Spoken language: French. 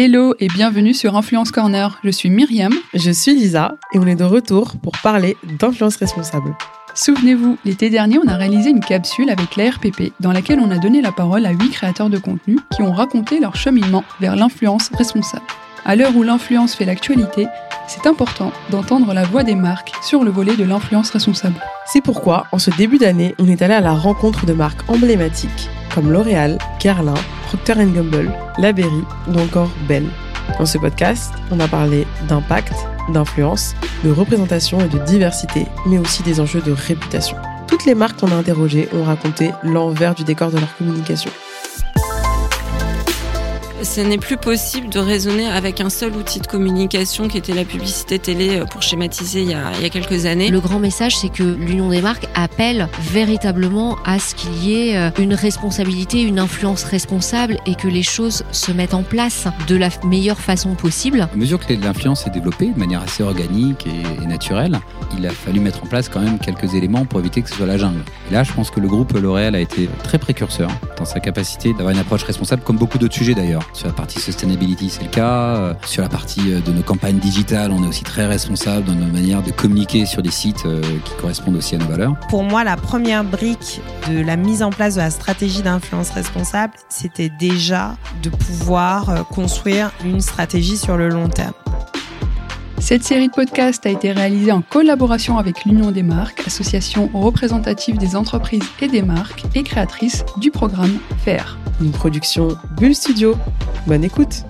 Hello et bienvenue sur Influence Corner. Je suis Myriam. Je suis Lisa et on est de retour pour parler d'influence responsable. Souvenez-vous, l'été dernier, on a réalisé une capsule avec l'ARPP dans laquelle on a donné la parole à huit créateurs de contenu qui ont raconté leur cheminement vers l'influence responsable. À l'heure où l'influence fait l'actualité, c'est important d'entendre la voix des marques sur le volet de l'influence responsable. C'est pourquoi, en ce début d'année, on est allé à la rencontre de marques emblématiques comme L'Oréal, Guerlain, Procter Gamble, La Berry ou encore Belle. Dans ce podcast, on a parlé d'impact, d'influence, de représentation et de diversité, mais aussi des enjeux de réputation. Toutes les marques qu'on a interrogées ont raconté l'envers du décor de leur communication ce n'est plus possible de raisonner avec un seul outil de communication qui était la publicité télé euh, pour schématiser il y a, il y a quelques années. Le grand message, c'est que l'Union des marques appelle véritablement à ce qu'il y ait euh, une responsabilité, une influence responsable et que les choses se mettent en place de la meilleure façon possible. À mesure que l'influence s'est développée de manière assez organique et, naturelle, il a fallu mettre en place quand même quelques éléments pour éviter que ce soit la jungle. Et là, je pense que le groupe L'Oréal a été très précurseur dans sa capacité d'avoir une approche responsable, comme beaucoup d'autres sujets d'ailleurs. Sur la partie sustainability, c'est le cas. Euh, sur la partie euh, de nos campagnes digitales, on est aussi très responsable dans nos manières de communiquer sur des sites euh, qui correspondent aussi à nos valeurs. Pour moi, la première brique de la mise en place de la stratégie d'influence responsable, c'était déjà de pouvoir construire une stratégie sur le long terme. Cette série de podcasts a été réalisée en collaboration avec l'Union des marques, association représentative des entreprises et des marques et créatrice du programme FAIR. Une production Bull Studio. Bonne écoute